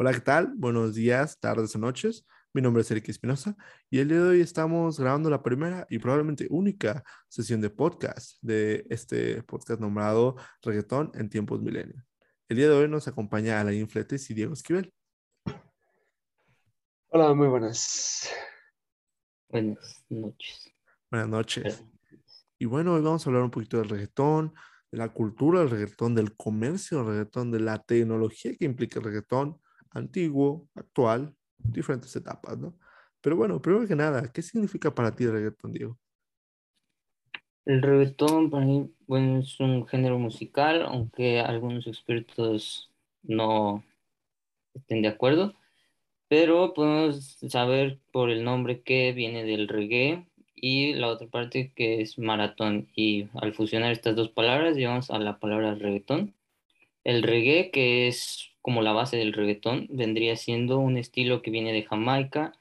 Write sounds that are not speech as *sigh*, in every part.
Hola, ¿qué tal? Buenos días, tardes o noches. Mi nombre es Eric Espinosa y el día de hoy estamos grabando la primera y probablemente única sesión de podcast de este podcast nombrado Reggaetón en tiempos milenios. El día de hoy nos acompaña Alain Fletes y Diego Esquivel. Hola, muy buenas. Buenas noches. Buenas noches. Y bueno, hoy vamos a hablar un poquito del reggaetón, de la cultura del reggaetón, del comercio del reggaetón, de la tecnología que implica el reggaetón, antiguo, actual, diferentes etapas, ¿no? Pero bueno, primero que nada, ¿qué significa para ti el reggaetón, Diego? El reggaetón para mí bueno, es un género musical, aunque algunos expertos no estén de acuerdo, pero podemos saber por el nombre que viene del reggae y la otra parte que es maratón. Y al fusionar estas dos palabras, llegamos a la palabra reggaetón. El reggae, que es como la base del reggaetón, vendría siendo un estilo que viene de Jamaica,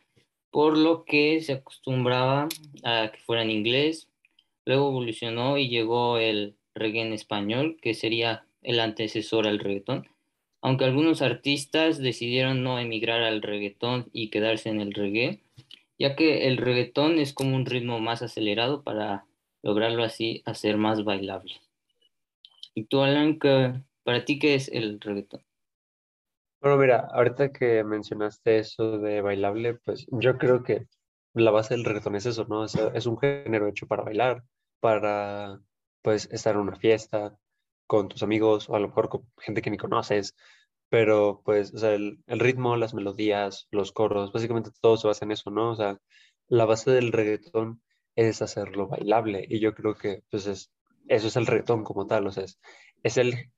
por lo que se acostumbraba a que fuera en inglés. Luego evolucionó y llegó el reggae en español, que sería el antecesor al reggaetón. Aunque algunos artistas decidieron no emigrar al reggaetón y quedarse en el reggae, ya que el reggaetón es como un ritmo más acelerado para lograrlo así hacer más bailable. ¿Y tú, Alan, para ti qué es el reggaetón? Bueno, mira, ahorita que mencionaste eso de bailable, pues yo creo que la base del reggaetón es eso, ¿no? es un género hecho para bailar, para, pues, estar en una fiesta con tus amigos o a lo mejor con gente que ni conoces, pero pues, el, ritmo, las melodías, los coros, básicamente todo se basa en eso, ¿no? O sea, la base del reggaetón es hacerlo bailable y yo creo que pues es, eso es el reggaetón como tal, o sea, es, es el,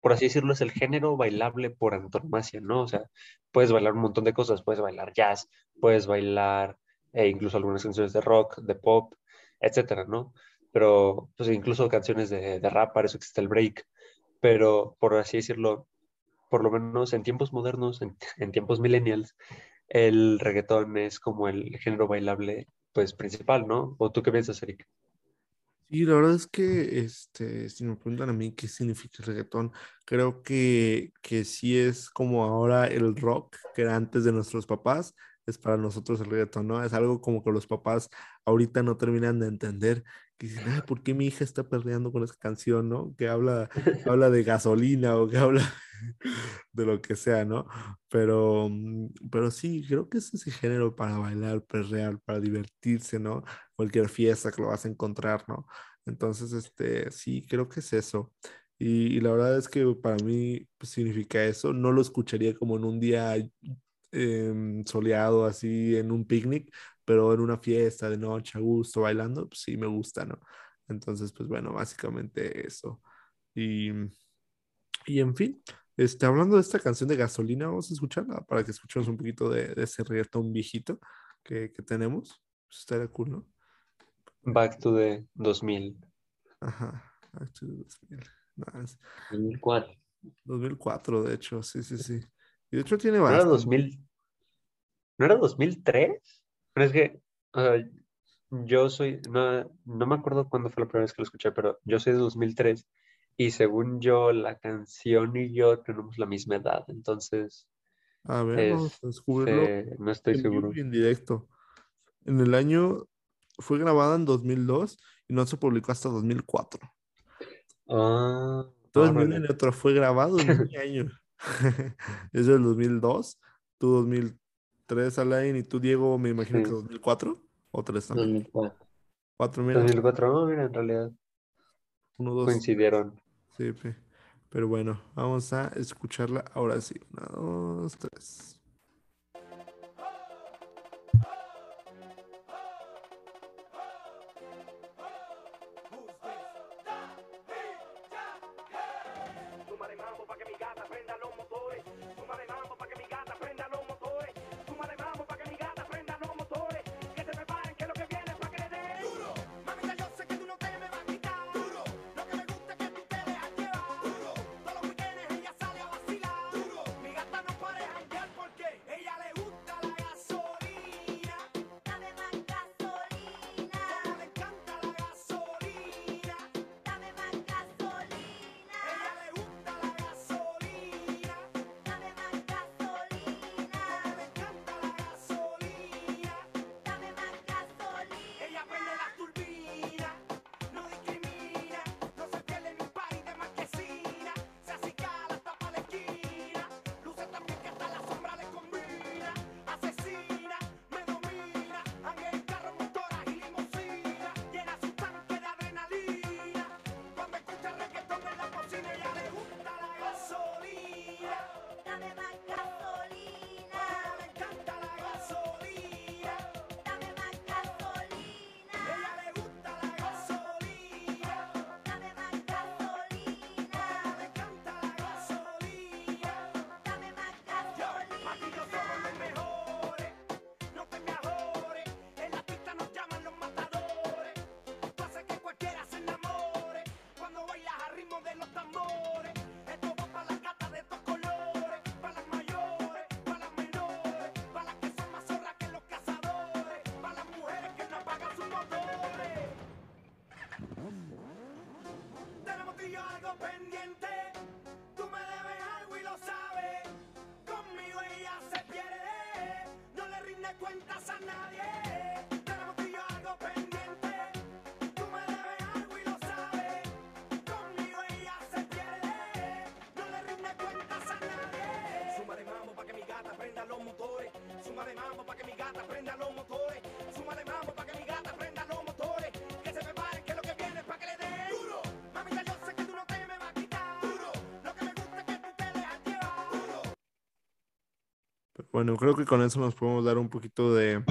por así decirlo, es el género bailable por antonomasia, ¿no? O sea, puedes bailar un montón de cosas, puedes bailar jazz, puedes bailar e incluso algunas canciones de rock, de pop, etcétera, ¿no? Pero pues incluso canciones de, de rap, para eso existe el break, pero por así decirlo, por lo menos en tiempos modernos, en, *laughs* tiempos millennials, el reggaetón es como el género bailable pues principal, ¿no? ¿O tú qué piensas, Eric? Sí, la verdad es que este, si me preguntan a mí qué significa el reggaetón, creo que, que sí es como ahora el rock que era antes de nuestros papás, es para nosotros el reggaetón, ¿no? Es algo como que los papás ahorita no terminan de entender, que dicen, ay, ¿por qué mi hija está perreando con esa canción, ¿no? Que habla, *laughs* habla de gasolina o que habla *laughs* de lo que sea, ¿no? Pero, mm, pero sí, creo que es ese género para bailar, perrear, para divertirse, ¿no? Cualquier fiesta que lo vas a encontrar, ¿no? Entonces, este, sí, creo que es eso. Y, la verdad es que para mí pues, significa eso. No lo escucharía como en un día Em, soleado así en un picnic, pero en una fiesta de noche a gusto bailando, pues sí me gusta, ¿no? Entonces, pues bueno, básicamente eso. Y, y en fin, este, hablando de esta canción de gasolina, vamos a escucharla para que escuchemos un poquito de, ese reggaetón viejito que, que tenemos. Pues estaría cool, ¿no? Back to the 2000. Ajá, Back to the 2000. 2004. 2004, de hecho, sí, sí, sí. Y de hecho tiene ¿No era, 2000, ¿No era 2003? Pero es que, yo soy, no, no me acuerdo cuándo fue la primera vez que lo escuché, pero yo soy de 2003 y según yo, la canción y yo tenemos la misma edad, entonces... A ver, vamos a descubrirlo. no estoy seguro. En directo. En el año, fue grabada en 2002 y no se publicó hasta 2004. Ah. Entonces, otro fue grabado en un *laughs* año. *laughs* es del 2002, tú 2003, Alain, y tú, Diego, me imagino que 2004 o 3 también. 2004. 4, mira. 2004, no, mira, en realidad. Uno, dos. Coincidieron. Sí, pero bueno, vamos a escucharla ahora sí. Una, dos, tres. de los tambores. Esto va para la cata de estos colores, para las mayores, para las menores, para las que son más zorras que los cazadores, para las mujeres que no apagan sus motores. Tenemos tú y yo algo pendiente, tú me debes algo y lo sabes. Conmigo ella se pierde, no le rinde cuentas prenda los motores. Suma de mambo pa' que mi gata prenda los motores. Suma de mambo pa' que mi gata prenda los motores. Que se prepare que lo que viene es pa' que le dé duro. Mamita, yo sé que tú no te me vas a quitar duro. Lo que me gusta es que tú te dejas llevar duro. Pero bueno, creo que con eso nos podemos dar un poquito de,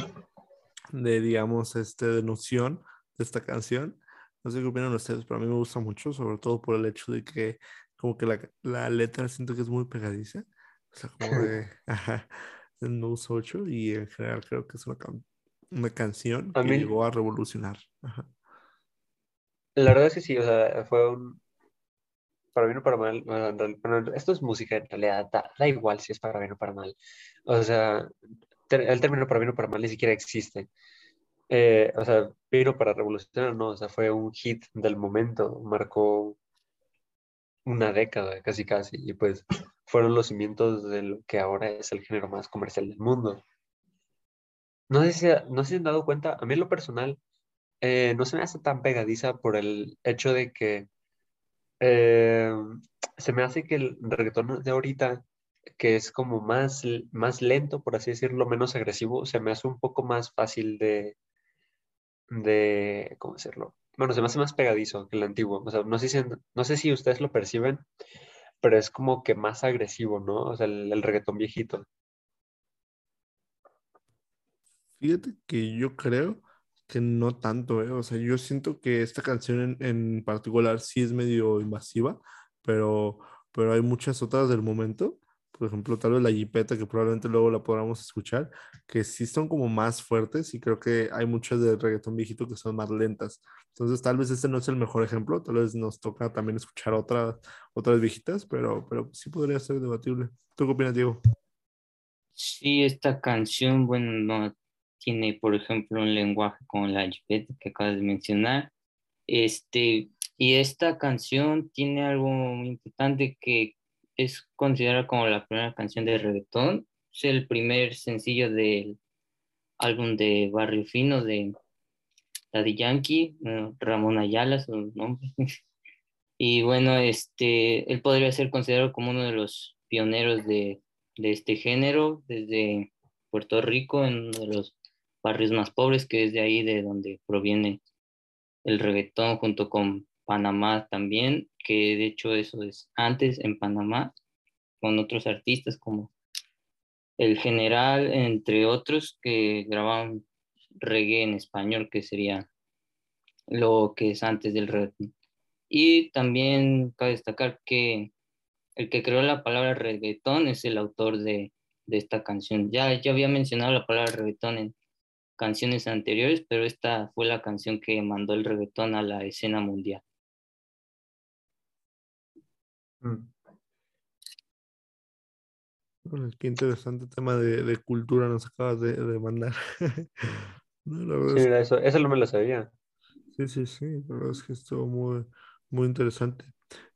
de digamos, este, de noción de esta canción. No sé qué opinan ustedes, pero a mí me gusta mucho, sobre todo por el hecho de que como que la, la letra siento que es muy pegadiza. Sea, como de, *laughs* ajá, me gusta mucho y en general creo que es una, can- una canción A que mí- llegó a revolucionar. Ajá. La verdad es que sí, o sea, fue un... Para bien o para mal, bueno, en esto es música en realidad, da, da igual si es para bien o para mal. O sea, ter- el término para bien o para mal ni siquiera existe. Eh, o sea, pero para revolucionar, no, o sea, fue un hit del momento, marcó una década casi casi, y pues fueron los cimientos de lo que ahora es el género más comercial del mundo. No sé si, no sé han dado cuenta, a mí lo personal, eh, no se me hace tan pegadiza por el hecho de que eh, se me hace que el reggaetón de ahorita, que es como más, más lento, por así decirlo, menos agresivo, se me hace un poco más fácil de, de, ¿cómo decirlo? Bueno, se me hace más pegadizo que el antiguo. O sea, no sé si, no sé si ustedes lo perciben, pero es como que más agresivo, ¿no? O sea, el, reggaetón viejito. Fíjate que yo creo que no tanto, ¿eh? O sea, yo siento que esta canción en, en particular sí es medio invasiva, pero, pero hay muchas otras del momento. Por ejemplo, tal vez la Jipeta, que probablemente luego la podamos escuchar, que sí son como más fuertes y creo que hay muchas del reggaetón viejito que son más lentas. Entonces, tal vez este no es el mejor ejemplo, tal vez nos toca también escuchar otras, otras viejitas, pero, pero sí podría ser debatible. ¿Tú qué opinas, Diego? Sí, esta canción, bueno, no tiene, por ejemplo, un lenguaje como la jipeta que acabas de mencionar. Este, y esta canción tiene algo importante que es considerada como la primera canción de reggaetón. Es el primer sencillo del álbum de Barrio Fino de Daddy Yankee, Ramón Ayala, su nombre. *laughs* Y bueno, este, él podría ser considerado como uno de los pioneros de, de este género desde Puerto Rico, en uno de los barrios más pobres, que es de ahí de donde proviene el reggaetón, junto con Panamá también, que de hecho eso es antes en Panamá, con otros artistas como El General, entre otros, que grababan reggae en español, que sería lo que es antes del reggaetón. Y también cabe destacar que el que creó la palabra reggaetón es el autor de, de esta canción. Ya, ya había mencionado la palabra reggaetón en canciones anteriores, pero esta fue la canción que mandó el reggaetón a la escena mundial. Mm. Bueno, qué interesante tema de, de cultura nos acabas de, de mandar. *laughs* No, la verdad Sí, es mira, eso, eso no me lo sabía. Sí, sí, sí, la verdad es que estuvo muy, muy interesante.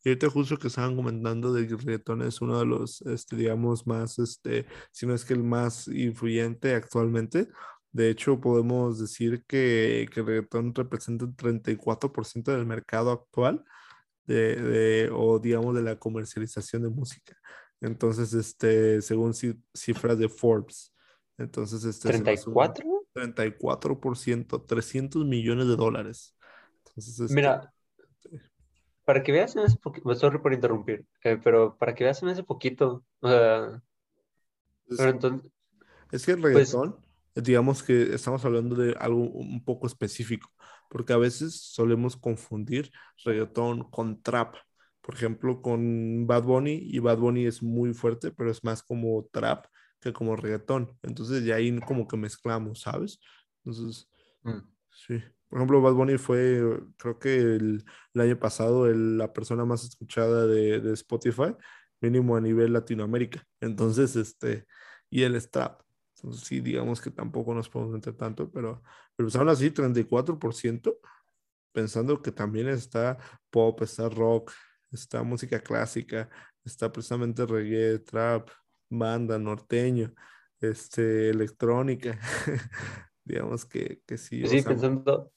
Y ahorita justo que estaban comentando de que el reggaetón es uno de los, este, digamos, más, este, si no es que el más influyente actualmente. De hecho, podemos decir que, que el reggaetón representa el 34% del mercado actual de, de- o digamos de la comercialización de música. Entonces, este, según ci- cifras de Forbes. Entonces, este se me hace un- ¿34? 34%, 300 millones de dólares. Entonces, este, Mira, para que veas, se me hace poquito, sorry por interrumpir, eh, pero para que veas, se me hace poquito. O sea, es, pero entonces, es que el pues, reggaetón, digamos que estamos hablando de algo un poco específico, porque a veces solemos confundir reggaetón con trap. Por ejemplo, con Bad Bunny, y Bad Bunny es muy fuerte, pero es más como trap que como reggaetón. Entonces, de ahí como que mezclamos, ¿sabes? Entonces, mm, Sí, por ejemplo, Bad Bunny fue, creo que el, el año pasado, el- la persona más escuchada de, de Spotify, mínimo a nivel Latinoamérica. Entonces, este, y el trap. Entonces, sí, digamos que tampoco nos podemos meter tanto, pero, pero pues aún así, 34%, pensando que también está pop, está rock, está música clásica, está precisamente reggae, trap, banda, norteño, este, electrónica. *laughs* Digamos que, que sí. o Sí, sea, pensando,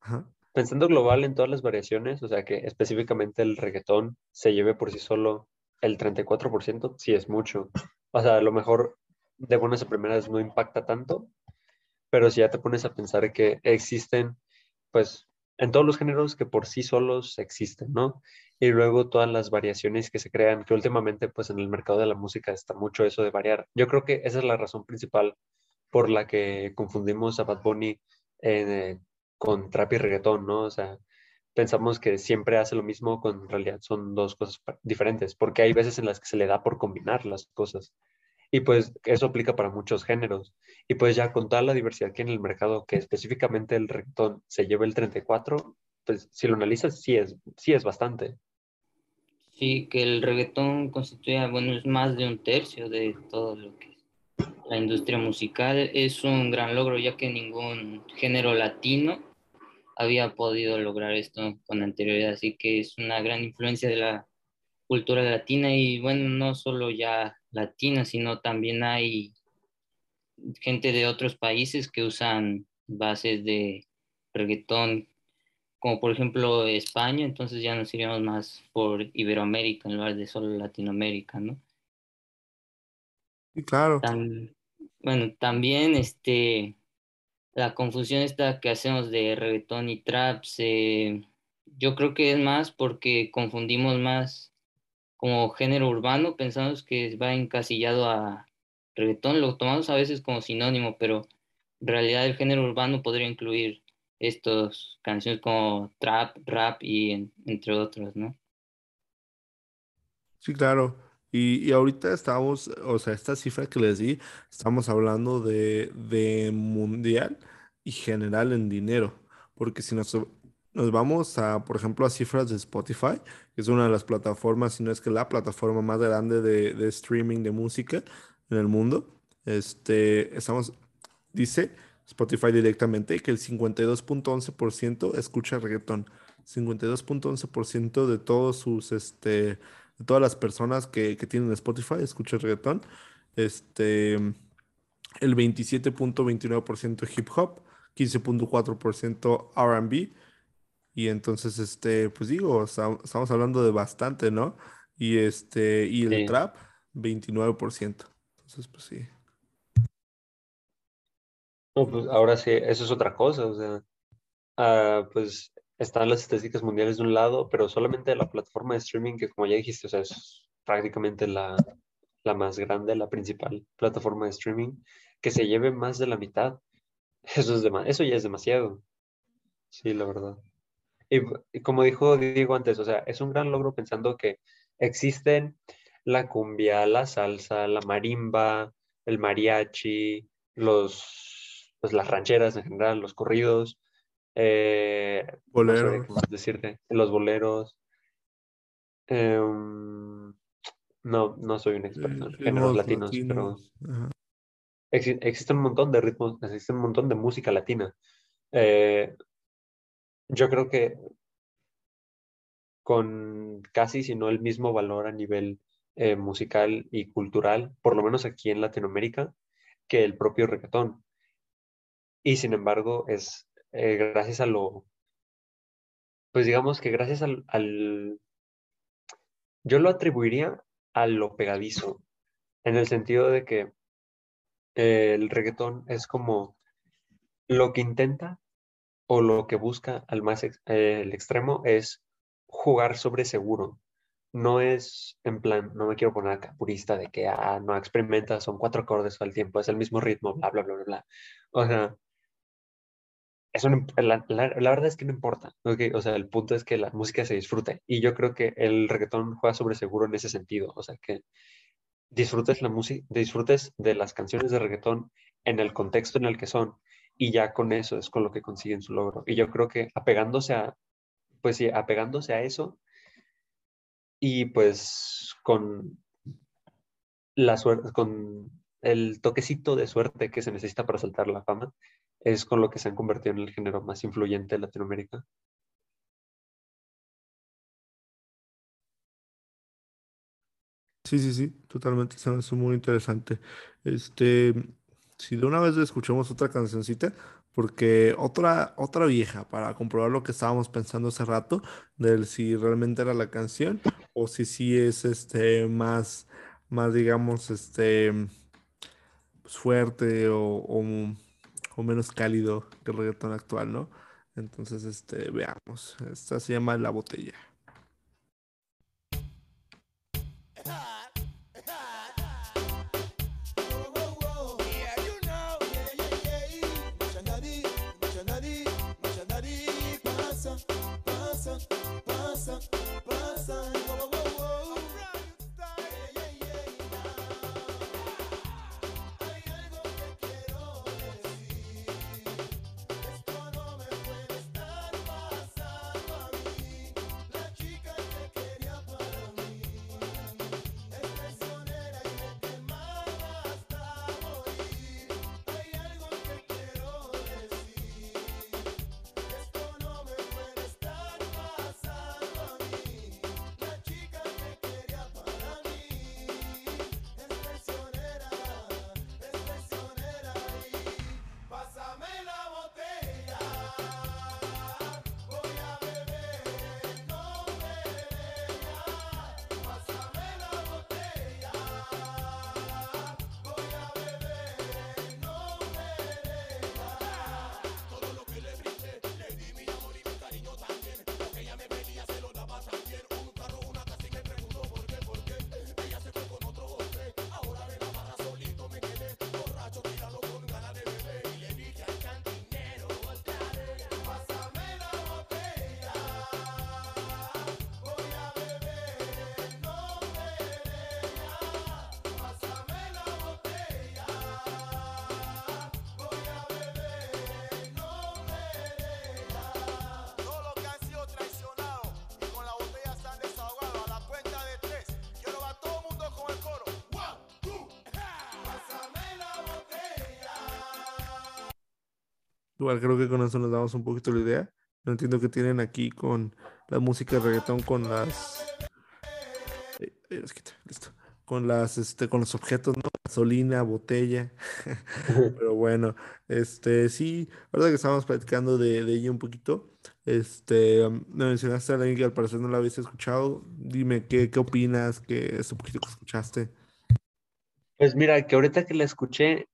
ajá. pensando global en todas las variaciones, o sea, que específicamente el reggaetón se lleve por sí solo el 34%, sí es mucho. O sea, a lo mejor de buenas a primeras no impacta tanto, pero si ya te pones a pensar que existen, pues, en todos los géneros que por sí solos existen, ¿no? Y luego todas las variaciones que se crean, que últimamente, pues, en el mercado de la música está mucho eso de variar. Yo creo que esa es la razón principal por la que confundimos a Bad Bunny eh, con trap y reggaetón, ¿no? O sea, pensamos que siempre hace lo mismo, cuando en realidad son dos cosas diferentes, porque hay veces en las que se le da por combinar las cosas. Y pues eso aplica para muchos géneros. Y pues ya con toda la diversidad que en el mercado, que específicamente el reggaetón se lleva el 34, pues si lo analizas, sí es, sí es bastante. Sí, que el reggaetón constituye, bueno, es más de un tercio de todo lo que es la industria musical. Es un gran logro, ya que ningún género latino había podido lograr esto con anterioridad, así que es una gran influencia de la cultura latina y bueno, no solo ya latina, sino también hay gente de otros países que usan bases de reggaetón, como por ejemplo España, entonces ya nos iríamos más por Iberoamérica en lugar de solo Latinoamérica, ¿no? Sí, claro. Bueno, también este, la confusión esta que hacemos de reggaetón y trap, se- yo creo que es más porque confundimos más como género urbano, pensamos que va encasillado a reggaetón, lo tomamos a veces como sinónimo, pero en realidad el género urbano podría incluir estas canciones como trap, rap y en- entre otros, ¿no? Sí, claro. Y, y ahorita estamos, o sea, esta cifra que les di, estamos hablando de, de mundial y general en dinero. Porque si nos, nos vamos a, por ejemplo, a cifras de Spotify, que es una de las plataformas, si no es que la plataforma más grande de, de streaming de música en el mundo, este, estamos, dice Spotify directamente que el 52.11% escucha reggaetón. 52.11% de todos sus, este, de todas las personas que, que tienen Spotify escuchan reggaetón. Este, el 27.29% hip hop, 15.4% R&B. Y entonces, este, pues digo, esta- estamos hablando de bastante, ¿no? Y este, y el Sí. trap, 29%. Entonces, pues sí. No, pues ahora sí, eso es otra cosa, o sea, ah, pues están las estadísticas mundiales de un lado, pero solamente la plataforma de streaming que como ya dijiste, o sea, es prácticamente la, la más grande, la principal plataforma de streaming, que se lleve más de la mitad, eso es dema- eso ya es demasiado, sí, la verdad. Y, como dijo Diego antes, o sea, es un gran logro pensando que existen la cumbia, la salsa, la marimba, el mariachi, los, pues las rancheras en general, los corridos, eh, no sé Boleros. decirte, los boleros. em, no, no soy un experto en géneros latinos, pero. Ajá. existe un montón de ritmos, existe un montón de música latina. Eh, yo creo que con casi, si no el mismo valor a nivel eh, musical y cultural, por lo menos aquí en Latinoamérica, que el propio reggaetón. Y sin embargo, es eh, gracias a lo, pues digamos que gracias al, yo lo atribuiría a lo pegadizo, en el sentido de que eh, el reggaetón es como lo que intenta o lo que busca al más ex- eh, el extremo es jugar sobre seguro. No es en plan, no me quiero poner acá purista de que ah, no experimenta, son cuatro acordes al tiempo, es el mismo ritmo, bla, bla, bla, bla, bla. O sea, eso no la, la- la verdad es que no importa, ¿ok? O sea, el punto es que la música se disfrute. Y yo creo que el reggaetón juega sobre seguro en ese sentido. O sea, que disfrutes la música, disfrutes de las canciones de reggaetón en el contexto en el que son y ya con eso es con lo que consiguen su logro. Y yo creo que apegándose a, pues sí, apegándose a eso y pues con la suerte, con el toquecito de suerte que se necesita para saltar la fama, es con lo que se han convertido en el género más influyente de Latinoamérica. Sí, sí, sí, totalmente, se me muy interesante. Este, si de una vez escuchamos otra cancioncita, porque otra, otra vieja, para comprobar lo que estábamos pensando hace rato, del si realmente era la canción, o si sí es este más, más digamos, este pues, fuerte o, o, o menos cálido que el reggaetón actual, ¿no? Entonces, este, veamos. Esta se llama La Botella. Igual creo que con eso nos damos un poquito la idea. No entiendo que tienen aquí con la música de reggaetón, con las... Eh, eh. Con las, este, con los objetos, ¿no? Gasolina, botella. *laughs* Pero bueno, este, sí, verdad que estábamos platicando de, de ella un poquito. Este, um, me mencionaste a alguien que al parecer no la habías escuchado. Dime, ¿qué, qué opinas? ¿Qué es un poquito que escuchaste? Pues mira, que ahorita que la escuché,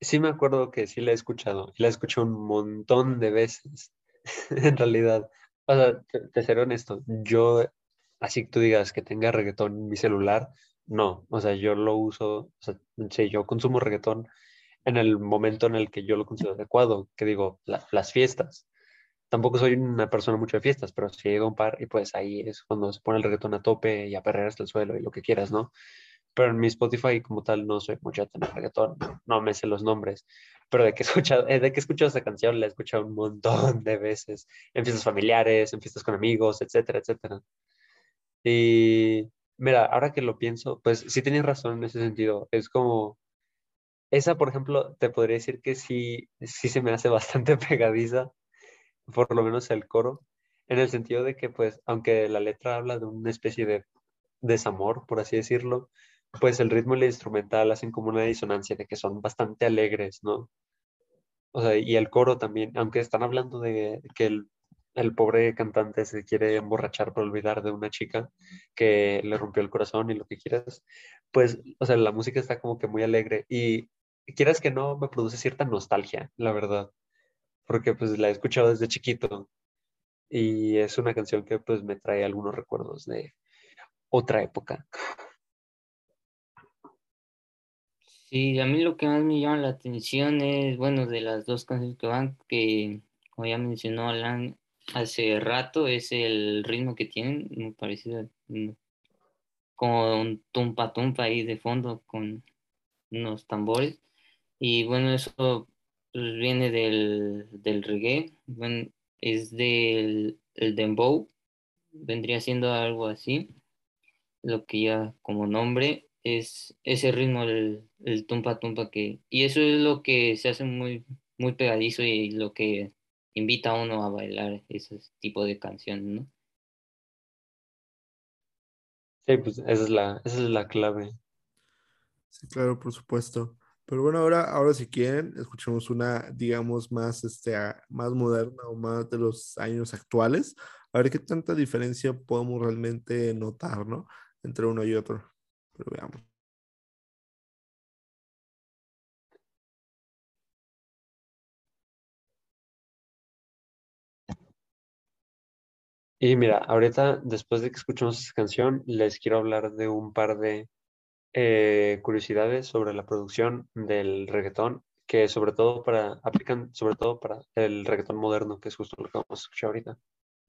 sí me acuerdo que sí la he escuchado. Y la escuché un montón de veces, *laughs* en realidad. O sea, te, seré honesto, yo, así que tú digas que tenga reggaetón en mi celular, no. O sea, yo lo uso, o sea, sí, yo consumo reggaetón en el momento en el que yo lo considero adecuado, que digo, la- las fiestas. Tampoco soy una persona mucho de fiestas, pero sí he a un par y pues ahí es cuando se pone el reggaetón a tope y a perrear hasta el suelo y lo que quieras, ¿no? Pero en mi Spotify como tal no soy mucho tener reggaetón, no me sé los nombres, pero de que he escuchado, eh, de que he escuchado esa canción la he escuchado un montón de veces, en fiestas familiares, en fiestas con amigos, etcétera, etcétera. Y mira, ahora que lo pienso, pues sí tienes razón en ese sentido, es como, esa por ejemplo, te podría decir que sí, sí se me hace *laughs* bastante pegadiza, por lo menos el coro, en el sentido de que pues aunque la letra habla de una especie de desamor, por así decirlo, pues el ritmo y la instrumental hacen como una disonancia de que son bastante alegres, ¿no? O sea, y el coro también, aunque están hablando de que el, el pobre cantante se quiere emborrachar por olvidar de una chica que le rompió el corazón y lo que quieras, pues, o sea, la música está como que muy alegre y quieras que no, me produce cierta nostalgia, la verdad, porque pues la he escuchado desde chiquito y es una canción que pues me trae algunos recuerdos de otra época. Sí, a mí lo que más me llama la atención es, bueno, de las dos canciones que van, que como ya mencionó Alan hace rato, es el ritmo que tienen, muy parecido, mm, como un tumpa tumpa ahí de fondo con unos tambores. Y bueno, eso pues, viene del, del reggae, bueno, es del el dembow, vendría siendo algo así, lo que ya como nombre es ese ritmo del el tumpa tumpa que y eso es lo que se hace muy muy pegadizo y lo que invita a uno a bailar ese tipo de canciones, ¿no? Sí, pues esa es la, esa es la clave. Sí, claro, por supuesto. Pero bueno, ahora, ahora si quieren, escuchemos una, digamos, más, este, más moderna o más de los años actuales. A ver qué tanta diferencia podemos realmente notar, ¿no? Entre uno y otro. Pero veamos. Y mira, ahorita, después de que escuchemos esa canción, les quiero hablar de un par de eh, curiosidades sobre la producción del reggaetón, que sobre todo para, aplican sobre todo para el reggaetón moderno, que es justo lo que vamos a escuchar ahorita.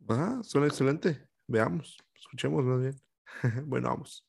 Ah, suena excelente. Veamos, escuchemos más bien. *laughs* Bueno, vamos.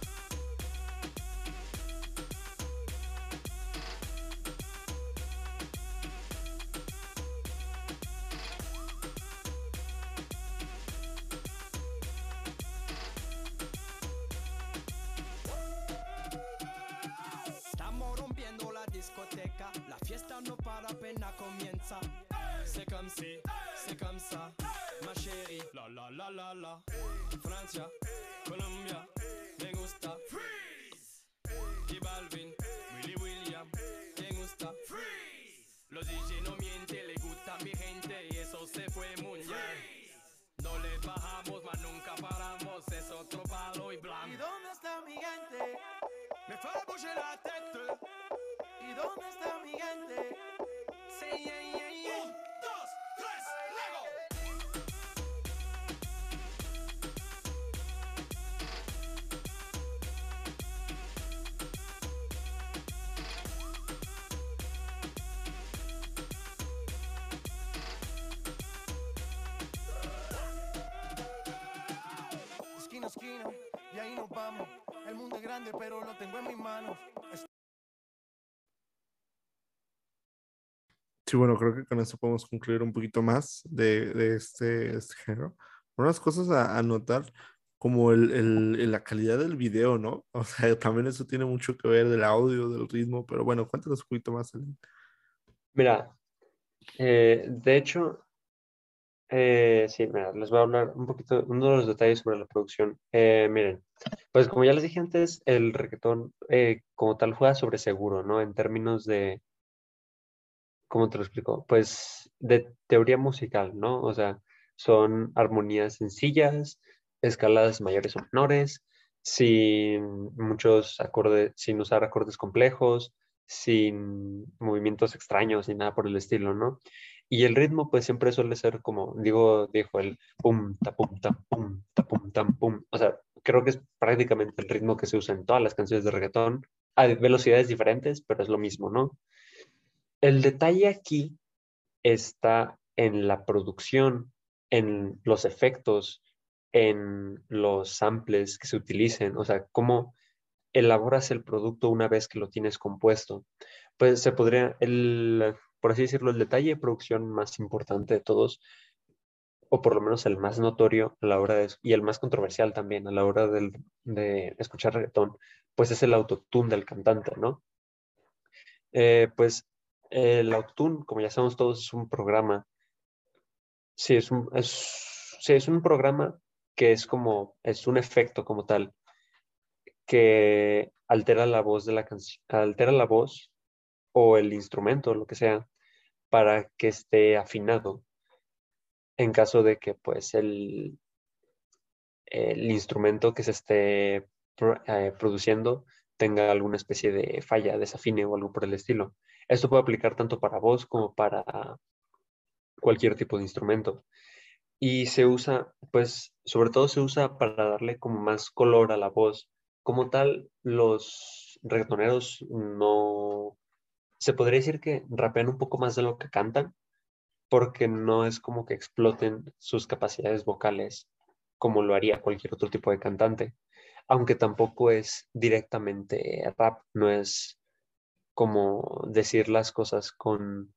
La. Grande, pero lo tengo en mis manos. Sí, bueno, creo que con esto podemos concluir un poquito más de, de este, este género. Unas cosas a, a notar, como el, la calidad del video, ¿no? *laughs* O sea, también eso tiene mucho que ver del audio, del ritmo, pero bueno, cuéntanos un poquito más. Elena. Mira, eh, de hecho, eh, sí, mira, les voy a hablar un poquito, uno de los detalles sobre la producción. Eh, miren, pues como ya les dije antes, el reggaetón eh, como tal juega sobre seguro, ¿no? En términos de, ¿cómo te lo explico? Pues de teoría musical, ¿no? O sea, son armonías sencillas, escaladas mayores o menores, sin muchos acordes, sin usar acordes complejos, sin movimientos extraños ni nada por el estilo, ¿no? Y el ritmo, pues siempre suele ser como, digo, dijo el pum, ta, pum, ta, pum, ta, pum, tam, pum. O sea, creo que es prácticamente el ritmo que se usa en todas las canciones de reggaetón, a velocidades diferentes, pero es lo mismo, ¿no? El detalle aquí está en la producción, en los efectos, en los samples que se utilicen, o sea, cómo elaboras el producto una vez que lo tienes compuesto. Pues se podría, el, por así decirlo, el detalle de producción más importante de todos, o por lo menos el más notorio a la hora de, y el más controversial también a la hora de escuchar reggaetón, pues es el autotune del cantante, ¿no? Eh, pues el autotune, como ya sabemos todos, es un programa. Sí, es un, sí, es un programa que es como, es un efecto como tal, que altera la voz de la canción, altera la voz o el instrumento, lo que sea, para que esté afinado en caso de que pues el, instrumento que se esté eh, produciendo tenga alguna especie de falla, desafine o algo por el estilo. Esto puede aplicar tanto para voz como para cualquier tipo de instrumento. Y se usa, pues, sobre todo se usa para darle como más color a la voz. Como tal, los reggaetoneros no se podría decir que rapean un poco más de lo que cantan, porque no es como que exploten sus capacidades vocales como lo haría cualquier otro tipo de cantante, aunque tampoco es directamente rap, no es como decir las cosas con,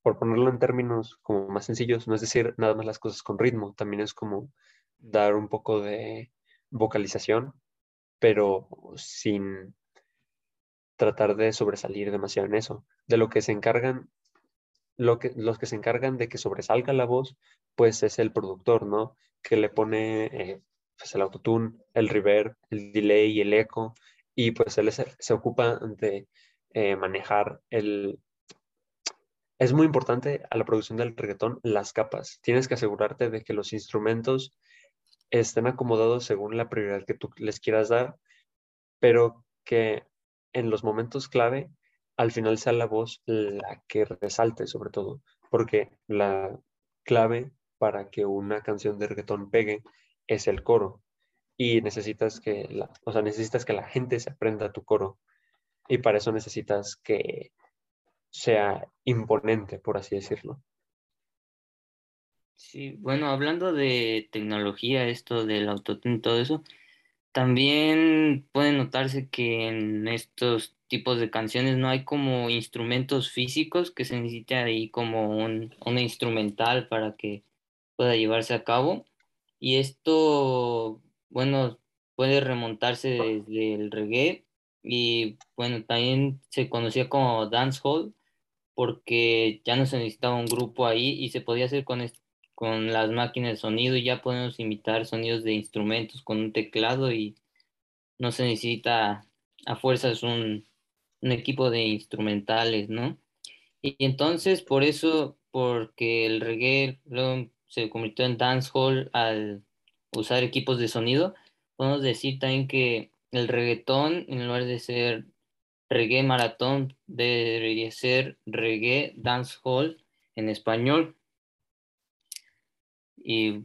por ponerlo en términos como más sencillos, no es decir nada más las cosas con ritmo, también es como dar un poco de vocalización, pero sin tratar de sobresalir demasiado en eso. De lo que se encargan, lo que, los que se encargan de que sobresalga la voz, pues es el productor, ¿no? Que le pone eh, pues el autotune, el reverb, el delay y el eco, y pues él se, se ocupa de eh, manejar el... Es muy importante a la producción del reggaetón las capas. Tienes que asegurarte de que los instrumentos estén acomodados según la prioridad que tú les quieras dar, pero que en los momentos clave al final sea la voz la que resalte sobre todo, porque la clave para que una canción de reggaetón pegue es el coro y necesitas que la, o sea, necesitas que la gente se aprenda tu coro y para eso necesitas que sea imponente, por así decirlo. Sí, bueno, hablando de tecnología, esto del autotune todo eso, también puede notarse que en estos tipos de canciones no hay como instrumentos físicos que se necesite ahí como un, instrumental para que pueda llevarse a cabo. Y esto, bueno, puede remontarse desde el reggae y bueno, también se conocía como dancehall porque ya no se necesitaba un grupo ahí y se podía hacer con, est- con las máquinas de sonido y ya podemos imitar sonidos de instrumentos con un teclado y no se necesita a fuerzas un, equipo de instrumentales, ¿no? Y entonces por eso, porque el reggae luego se convirtió en dancehall al usar equipos de sonido, podemos decir también que el reggaetón, en lugar de ser reggae maratón, debería ser reggae dancehall en español. Y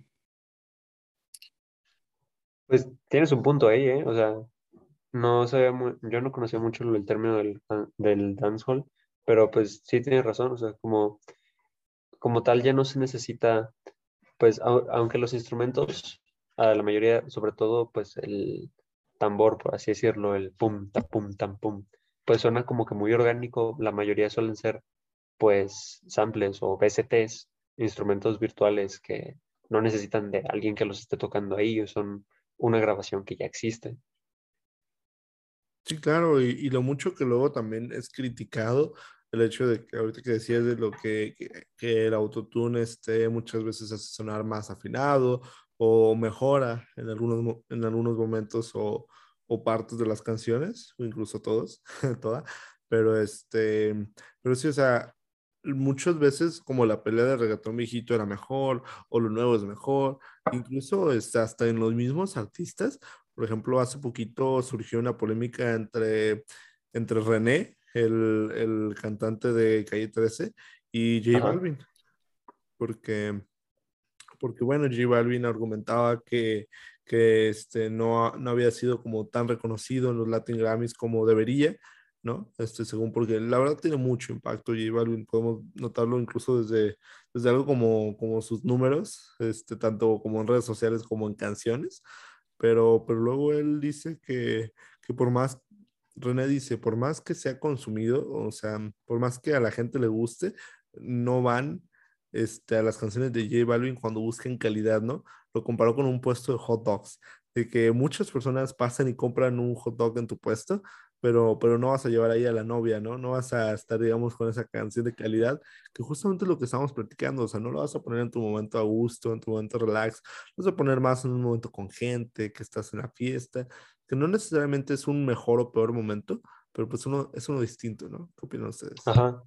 Pues tienes un punto ahí, ¿eh? O sea, no sabía mu- yo no conocía mucho el término del, dan- del dancehall, pero pues sí tienes razón, o sea, como, como tal ya no se necesita, pues au- aunque los instrumentos, a la mayoría, sobre todo pues el tambor, por así decirlo, el pum, ta, pum, tam, pum, pues suena como que muy orgánico, la mayoría suelen ser pues samples o VSTs, instrumentos virtuales que no necesitan de alguien que los esté tocando ahí, o son una grabación que ya existe. Sí, claro, y, lo mucho que luego también es criticado el hecho de que ahorita que decías de lo que, el autotune este, muchas veces hace sonar más afinado o mejora en algunos, en algunos momentos o, o partes de las canciones, o incluso todos, *laughs* toda, pero este, pero sí, o sea, muchas veces como la pelea de reggaetón viejito era mejor o lo nuevo es mejor, incluso este, hasta en los mismos artistas por ejemplo, hace poquito surgió una polémica entre, entre René, el, el cantante de Calle 13, y J Ajá. Balvin, porque, porque bueno, J Balvin argumentaba que, que este, no, no había sido como tan reconocido en los Latin Grammys como debería, ¿no? Este, según porque la verdad tiene mucho impacto J Balvin, podemos notarlo incluso desde, desde algo como, como sus números, este, tanto como en redes sociales como en canciones pero, pero luego él dice que, que por más, René dice, por más que sea consumido, o sea, por más que a la gente le guste, no van este, a las canciones de J Balvin cuando busquen calidad, ¿no? Lo comparó con un puesto de hot dogs, de que muchas personas pasan y compran un hot dog en tu puesto, pero, pero no vas a llevar ahí a la novia, ¿no? No vas a estar, digamos, con esa canción de calidad, que justamente es lo que estamos platicando, o sea, no lo vas a poner en tu momento a gusto, en tu momento relax, lo vas a poner más en un momento con gente, que estás en la fiesta, que no necesariamente es un mejor o peor momento, pero pues uno, es uno distinto, ¿no? ¿Qué opinan ustedes? Ajá.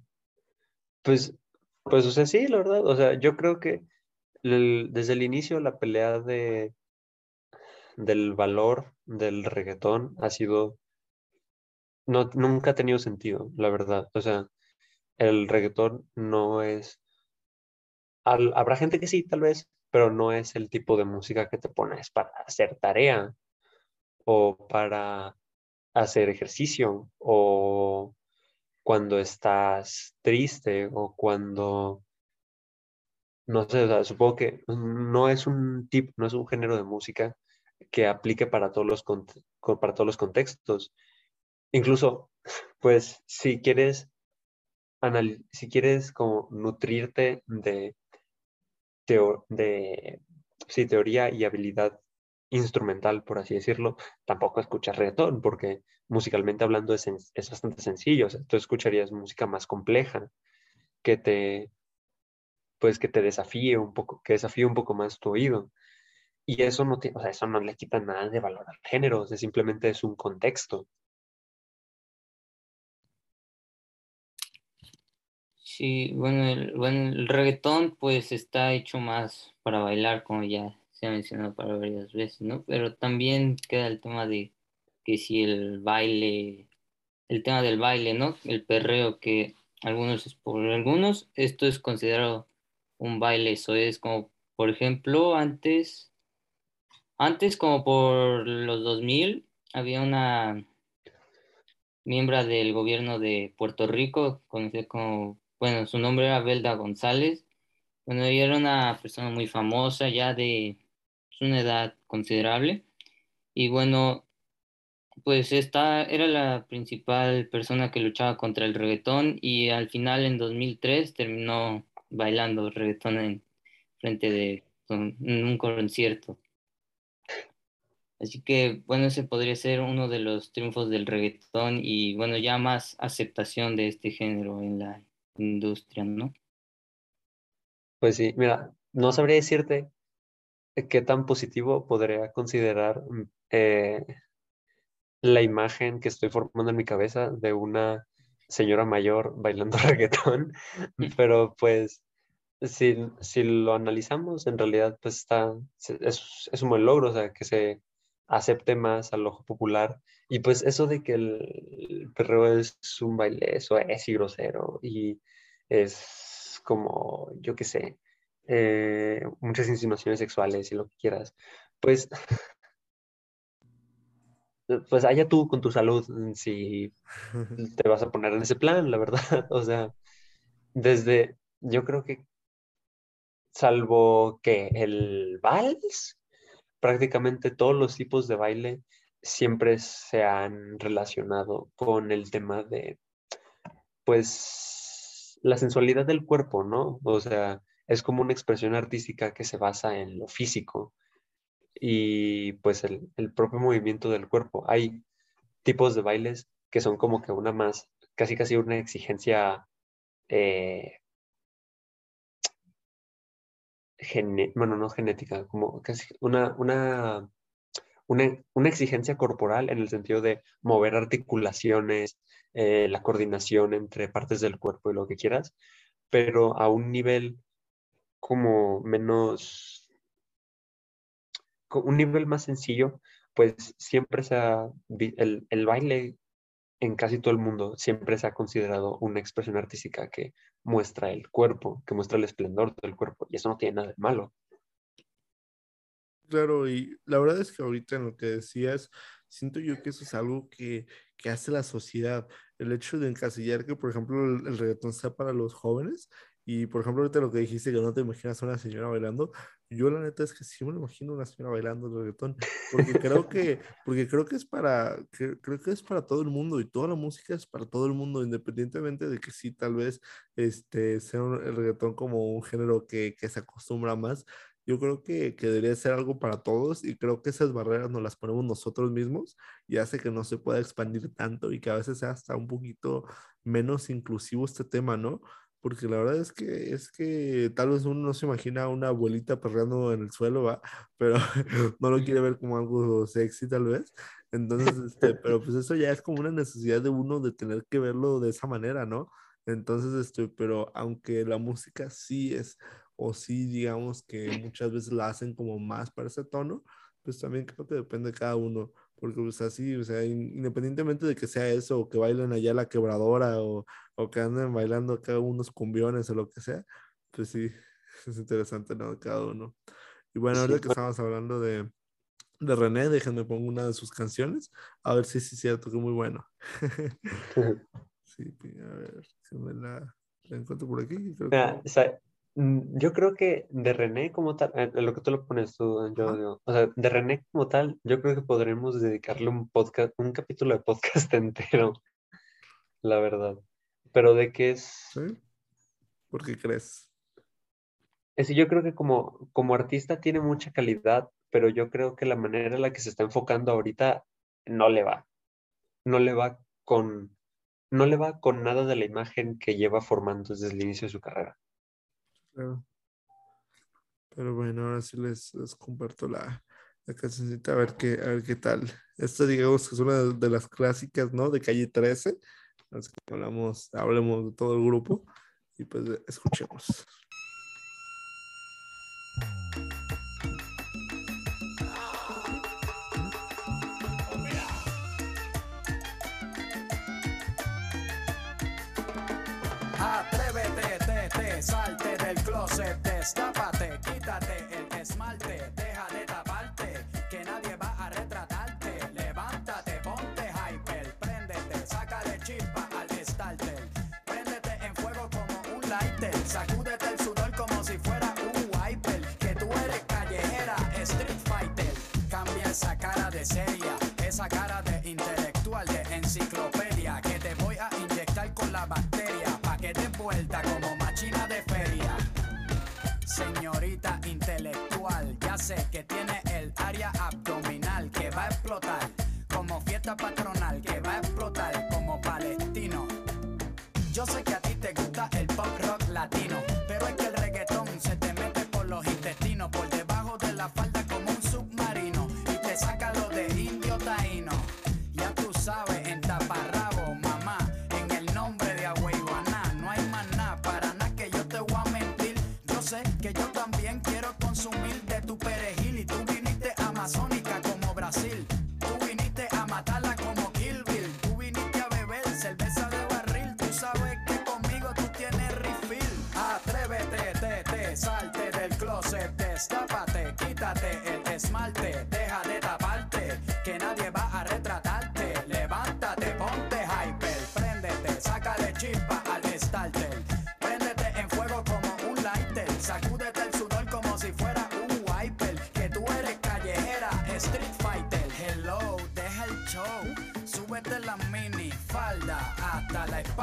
Pues, pues, o sea, sí, la verdad. O sea, yo creo que desde el inicio la pelea de, del valor del reggaetón ha sido, no, nunca ha tenido sentido, la verdad. O sea, el reggaetón no es, al- habrá gente que sí, tal vez, pero no es el tipo de música que te pones para hacer tarea o para hacer ejercicio o cuando estás triste o cuando, no sé, o sea, supongo que no es un tipo, no es un género de música que aplique para todos los, para todos los contextos. Incluso, pues, si quieres, si quieres como nutrirte de, teoría y habilidad instrumental, por así decirlo, tampoco escuchas reggaetón, porque musicalmente hablando es, es bastante sencillo. O sea, tú escucharías música más compleja, que te, pues, que te desafíe un poco, que desafíe un poco más tu oído. Y eso no tiene, o sea, eso no le quita nada de valor al género, simplemente es un contexto. Sí, bueno, el, bueno, el reggaetón pues está hecho más para bailar, como ya se ha mencionado para varias veces, ¿no? Pero también queda el tema de que si el baile, el tema del baile, ¿no? El perreo que algunos, por algunos, esto es considerado un baile, eso es como, por ejemplo, antes, antes como por los 2000 había una miembro del gobierno de Puerto Rico, conocida como, bueno, su nombre era Belda González. Bueno, ella era una persona muy famosa, ya de una edad considerable. Y bueno, pues esta era la principal persona que luchaba contra el reggaetón y al final en 2003 terminó bailando reggaetón en frente de un concierto. Así que, bueno, ese podría ser uno de los triunfos del reggaetón y, bueno, ya más aceptación de este género en la industria, ¿no? Pues sí, mira, no sabría decirte qué tan positivo podría considerar mm, eh, la imagen que estoy formando en mi cabeza de una señora mayor bailando *laughs* reggaetón, pero pues si, si lo analizamos, en realidad pues está, es, es un buen logro, o sea, que se acepte más al ojo popular. Y pues eso de que el perreo es un baile, eso es y grosero y es como, yo qué sé, eh, muchas insinuaciones sexuales y lo que quieras, pues, pues allá tú con tu salud, mm, si *laughs* te vas a poner en ese plan, la verdad. *laughs* O sea, desde, yo creo que salvo que el vals, prácticamente todos los tipos de baile siempre se han relacionado con el tema de, pues, la sensualidad del cuerpo, ¿no? O sea, es como una expresión artística que se basa en lo físico y pues el, el propio movimiento del cuerpo. Hay tipos de bailes que son como que una más, casi casi una exigencia eh, gene- bueno, no genética, como casi una, una, una, una exigencia corporal en el sentido de mover articulaciones, eh, la coordinación entre partes del cuerpo y lo que quieras, pero a un nivel como menos, un nivel más sencillo, pues siempre se ha, el, el baile en casi todo el mundo siempre se ha considerado una expresión artística que muestra el cuerpo, que muestra el esplendor del cuerpo, y eso no tiene nada de malo. Claro, y la verdad es que ahorita en lo que decías, siento yo que eso es algo que, que hace la sociedad. El hecho de encasillar que, por ejemplo, el, el reggaetón sea para los jóvenes, y por ejemplo, ahorita lo que dijiste, que no te imaginas a una señora bailando, yo la neta es que sí me lo imagino una señora bailando el reggaetón, porque creo *laughs* que, porque creo que es para, que- creo que es para todo el mundo, y toda la música es para todo el mundo, independientemente de que sí, tal vez, este, sea un- el reggaetón como un género que, que se acostumbra más yo creo que, que debería ser algo para todos y creo que esas barreras nos las ponemos nosotros mismos y hace que no se pueda expandir tanto y que a veces sea hasta un poquito menos inclusivo este tema, ¿no? Porque la verdad es que es que tal vez uno no se imagina a una abuelita perreando en el suelo, ¿va? *laughs* Pero *laughs* no lo quiere ver como algo sexy tal vez. Entonces, este, pero pues eso ya es como una necesidad de uno de tener que verlo de esa manera, ¿no? Entonces, este, pero aunque la música sí es o sí digamos que muchas veces la hacen como más para ese tono, pues también creo que depende de cada uno, porque pues así, o sea, in- independientemente de que sea eso, o que bailen allá la quebradora, o, o que anden bailando acá unos cumbiones o lo que sea, pues sí, *laughs* es interesante, ¿no? Cada uno. Y bueno, Sí, ahorita que estamos hablando de, de René, déjenme pongo una de sus canciones, a ver si sí es cierto que muy bueno. *laughs* *laughs* Sí, a ver, si me la, la encuentro por aquí. creo que- mm, yo creo que de René como tal, en lo que tú lo pones tú, yo Ajá. digo, o sea, de René como tal, yo creo que podremos dedicarle un podcast, un capítulo de podcast *laughs* entero, la verdad. Pero de qué es, ¿Sí? ¿Por qué crees? es yo creo que como, como artista tiene mucha calidad, pero yo creo que la manera en la que se está enfocando ahorita no le va. No le va con, no le va con nada de la imagen que lleva formando desde el inicio de su carrera. Claro. Pero bueno, ahora sí les, les comparto la, la cancioncita a ver qué, a ver qué tal. Esta digamos que es una de, las clásicas, ¿no? De calle 13. Así que hablamos, hablemos de todo el grupo y pues escuchemos. Como un lighter,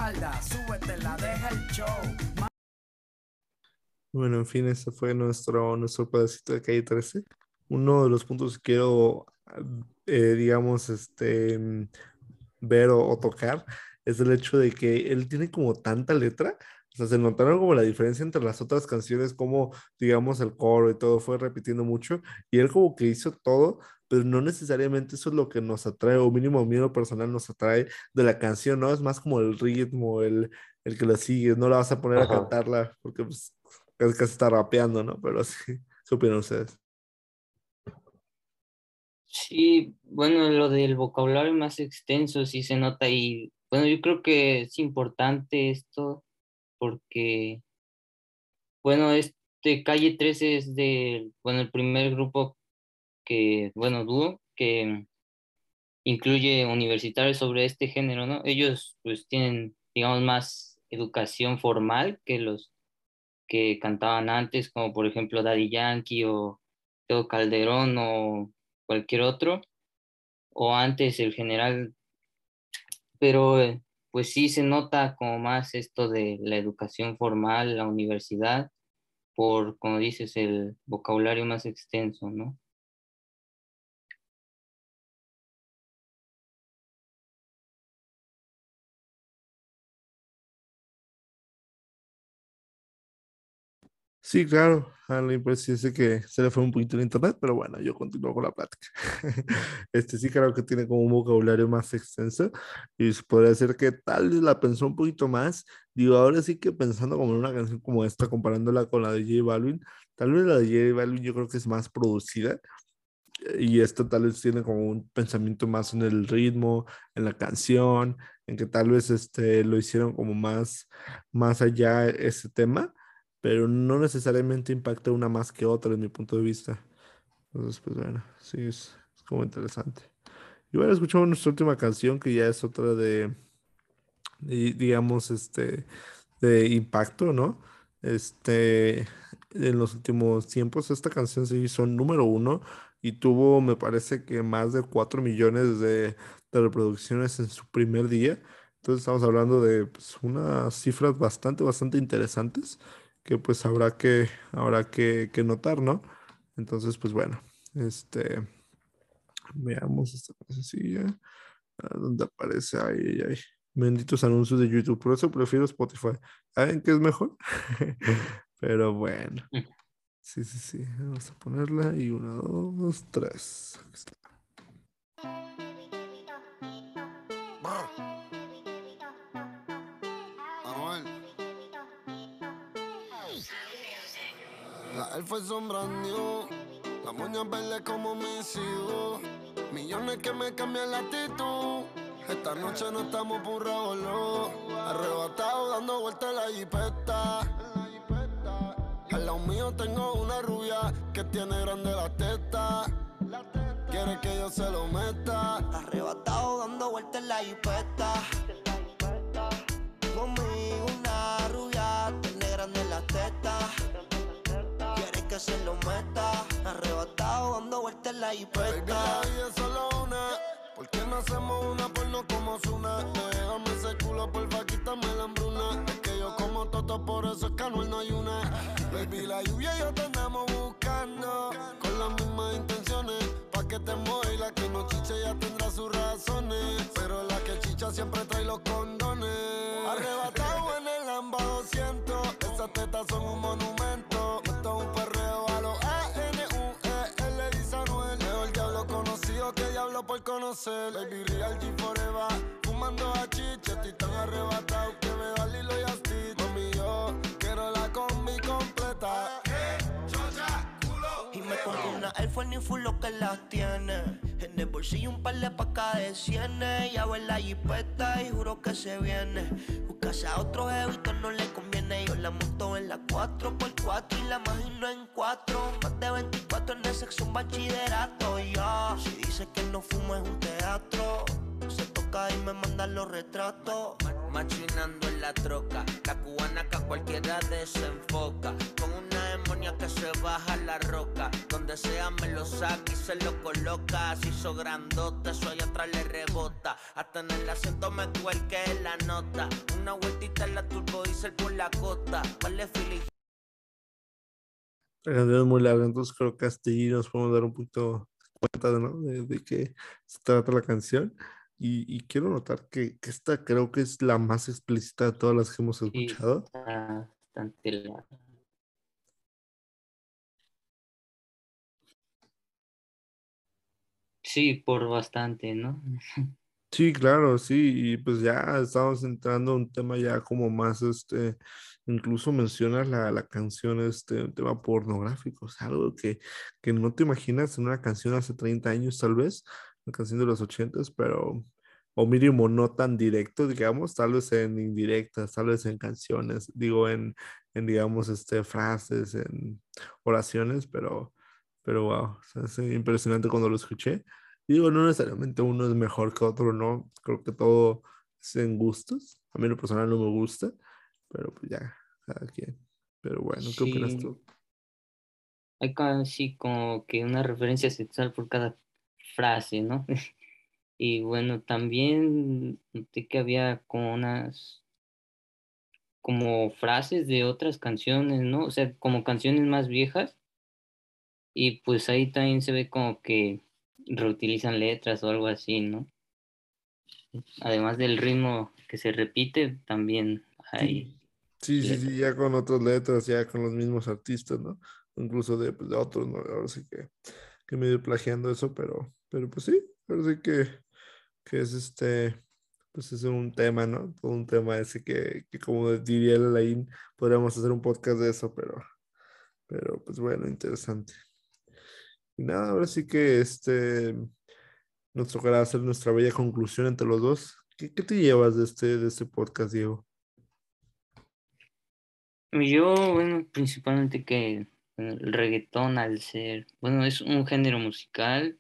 la espalda. Súbetela, deja el show. Bueno, en fin, ese fue nuestro, nuestro pedacito de calle 13. Uno de los puntos que quiero, eh, digamos, este, ver o, o tocar es el hecho de que él tiene como tanta letra. O sea, se notaron como la diferencia entre las otras canciones, como, digamos, el coro y todo fue repitiendo mucho. Y él como que hizo todo, pero no necesariamente eso es lo que nos atrae, o mínimo lo personal nos atrae de la canción, ¿no? Es más como el ritmo, el, el que la sigue, no la vas a poner a cantarla, porque pues casi casi está rapeando, ¿no? Pero sí, *laughs* ¿qué opinan ustedes? Sí, bueno, lo del vocabulario más extenso sí se nota y bueno, yo creo que es importante esto porque, bueno, este Calle 13 es de, bueno, el primer grupo que, bueno, dúo que incluye universitarios sobre este género, ¿no? Ellos pues tienen, digamos, más educación formal que los que cantaban antes, como por ejemplo Daddy Yankee o Teo Calderón o cualquier otro, o antes el general, pero eh, pues sí se nota como más esto de la educación formal, la universidad, por, como dices, el vocabulario más extenso, ¿no? Sí, claro, a la impresión es que se le fue un poquito el internet, pero bueno, yo continúo con la plática. *laughs* Este sí creo que tiene como un vocabulario más extenso y podría decir que tal vez la pensó un poquito más. Digo, ahora sí que pensando como en una canción como esta, comparándola con la de J Balvin, tal vez la de J Balvin yo creo que es más producida y esta tal vez tiene como un pensamiento más en el ritmo, en la canción, en que tal vez este, lo hicieron como más, más allá ese tema pero no necesariamente impacta una más que otra en mi punto de vista. Entonces, pues bueno, sí, es, es como interesante. Y bueno, escuchamos nuestra última canción, que ya es otra de, y, digamos, este, de impacto, ¿no? Este, en los últimos tiempos, esta canción se hizo número uno y tuvo, me parece que más de 4 millones de, de reproducciones en su primer día. Entonces estamos hablando de pues, unas cifras bastante, bastante interesantes que pues habrá que, habrá que, que notar, ¿no? Entonces, pues bueno, este, veamos esta cosilla. ¿Dónde aparece? Ay, ay, ay. Benditos anuncios de YouTube. Por eso prefiero Spotify. ¿Saben qué es mejor? *laughs* Pero bueno. Mm. Sí, sí, sí. Vamos a ponerla. Y una, dos, tres. La un brand new. La moña verde como mis hijos. Millones que me cambian la actitud. Esta noche no estamos por revolú. Arrebatado dando vueltas en la jipeta. Al lado mío tengo una rubia que tiene grande la teta. Quiere que yo se lo meta. Arrebatado dando vueltas en la jipeta. Conmigo que se lo meta. Arrebatado dando vueltas en la Baby, jipeta. la solo una. ¿Por qué no hacemos una porno como Zuna? Déjame ese culo, porfa, quítame la hambruna. Es que yo como toto, por eso es que Anuel no hay una. Baby, la lluvia y yo te andamos buscando. Con las mismas intenciones. Pa' que te mueva y la que no chiche ya tendrá sus razones. Pero la que chicha siempre trae los condones. Arrebatado en el Lamba 200. Esas tetas son un monumento. Conocer. Baby Real G Forever. Fumando a chiche. Estoy tan arrebatado que me da Lilo y Asti. Mami, yo quiero la combi completa. Y me compré una iPhone y full lo que las tiene. En el bolsillo un par de pacas de cienes. Ya en la jipeta y juro que se viene. Buscase a otro jevito no le conviene. Yo la monto en la 4x4 y la imagino en 4. Más de 24 en el sexo un bachillerato. Ya, si dice que no fumo es un teatro. Se toca y me manda los retratos. Machinando en la troca, la cubana que a cualquiera desenfoca. Con una demonia que se baja la roca. Donde sea me lo saca y se lo coloca. Se hizo grandote, eso allá atrás le rebota. Hasta en el asiento me cuelque la nota. Una vueltita en la turbo diesel por la costa. Vale, Philly. La canción es muy larga, entonces creo que hasta ahí nos podemos dar un poquito cuenta ¿no? de, de qué se trata la canción. Y, y quiero notar que, que esta creo que es la más explícita de todas las que hemos Sí, escuchado. está bastante larga. Sí, por bastante, ¿no? *laughs* Sí, claro, sí, y pues ya estamos entrando a un tema ya como más, este, incluso mencionas la, la canción, este, un tema pornográfico, o sea, algo que, que no te imaginas en una canción hace 30 años tal vez, canción de los 80, pero, o mínimo no tan directo, digamos, tal vez en indirectas, tal vez en canciones, digo, en, en digamos, este, frases, en oraciones, pero, pero wow, o sea, es impresionante cuando lo escuché. Digo, no necesariamente uno es mejor que otro, ¿no? Creo que todo es en gustos. A mí lo personal no me gusta, pero pues ya, cada quien. Pero bueno, ¿qué opinas Sí. tú? Hay casi como que una referencia sexual por cada frase, ¿no? *laughs* Y bueno, también noté que había como unas, como frases de otras canciones, ¿no? O sea, como canciones más viejas. Y pues ahí también se ve como que reutilizan letras o algo así, ¿no? Además del ritmo que se repite, también hay Sí, sí, sí, letras. ya con otras letras, ya con los mismos artistas, ¿no? Incluso de, pues, de otros, ¿no? Ahora sí que, que medio plagiando eso, pero, pero pues sí, sí que, que es este, pues es un tema, ¿no? Todo un tema ese que, que como diría el Alain, podríamos hacer un podcast de eso, pero, pero pues bueno, interesante. Y nada, ahora sí que este, nos tocará hacer nuestra bella conclusión entre los dos. ¿Qué, qué te llevas de este, de este podcast, Diego? Yo, bueno, principalmente que el reggaetón al ser, bueno, es un género musical,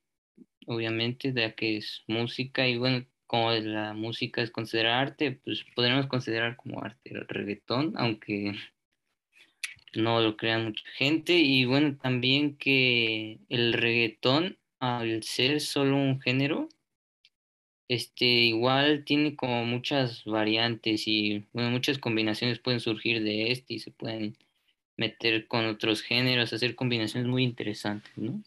obviamente, ya que es música y bueno, como la música es considerada arte, pues podríamos considerar como arte el reggaetón, aunque no lo crean mucha gente. Y bueno, también que el reggaetón, al ser solo un género, este igual tiene como muchas variantes y bueno, muchas combinaciones pueden surgir de este y se pueden meter con otros géneros, hacer combinaciones muy interesantes, ¿no?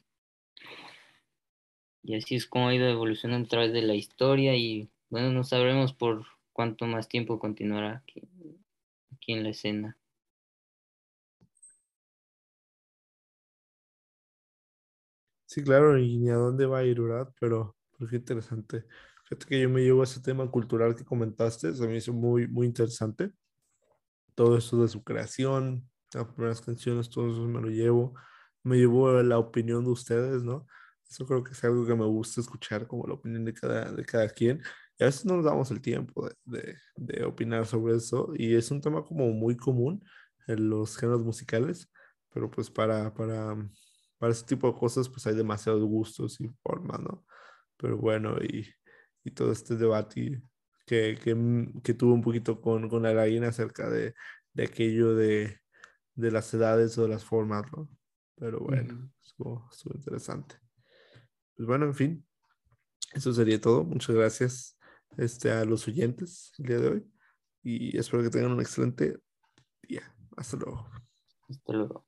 Y así es como ha ido evolucionando a través de la historia y bueno, no sabremos por cuánto más tiempo continuará aquí, aquí en la escena. Sí, claro, y ni a dónde va a ir, ¿verdad? Pero, pero qué interesante. Fíjate que yo me llevo a ese tema cultural que comentaste, se me hizo muy, muy interesante. Todo eso de su creación, las primeras canciones, todo eso me lo llevo. Me llevo la opinión de ustedes, ¿no? Eso creo que es algo que me gusta escuchar, como la opinión de cada, de cada quien. Y a veces no nos damos el tiempo de, de, de opinar sobre eso. Y es un tema como muy común en los géneros musicales, pero pues para, para, para ese tipo de cosas pues hay demasiados gustos y formas, ¿no? Pero bueno, y, y todo este debate que, que, que tuve un poquito con, con Alain acerca de, de aquello de, de las edades o de las formas, ¿no? Pero bueno, estuvo interesante. Pues bueno, en fin, eso sería todo. Muchas gracias este, a los oyentes el día de hoy y espero que tengan un excelente día. Hasta luego. Hasta luego.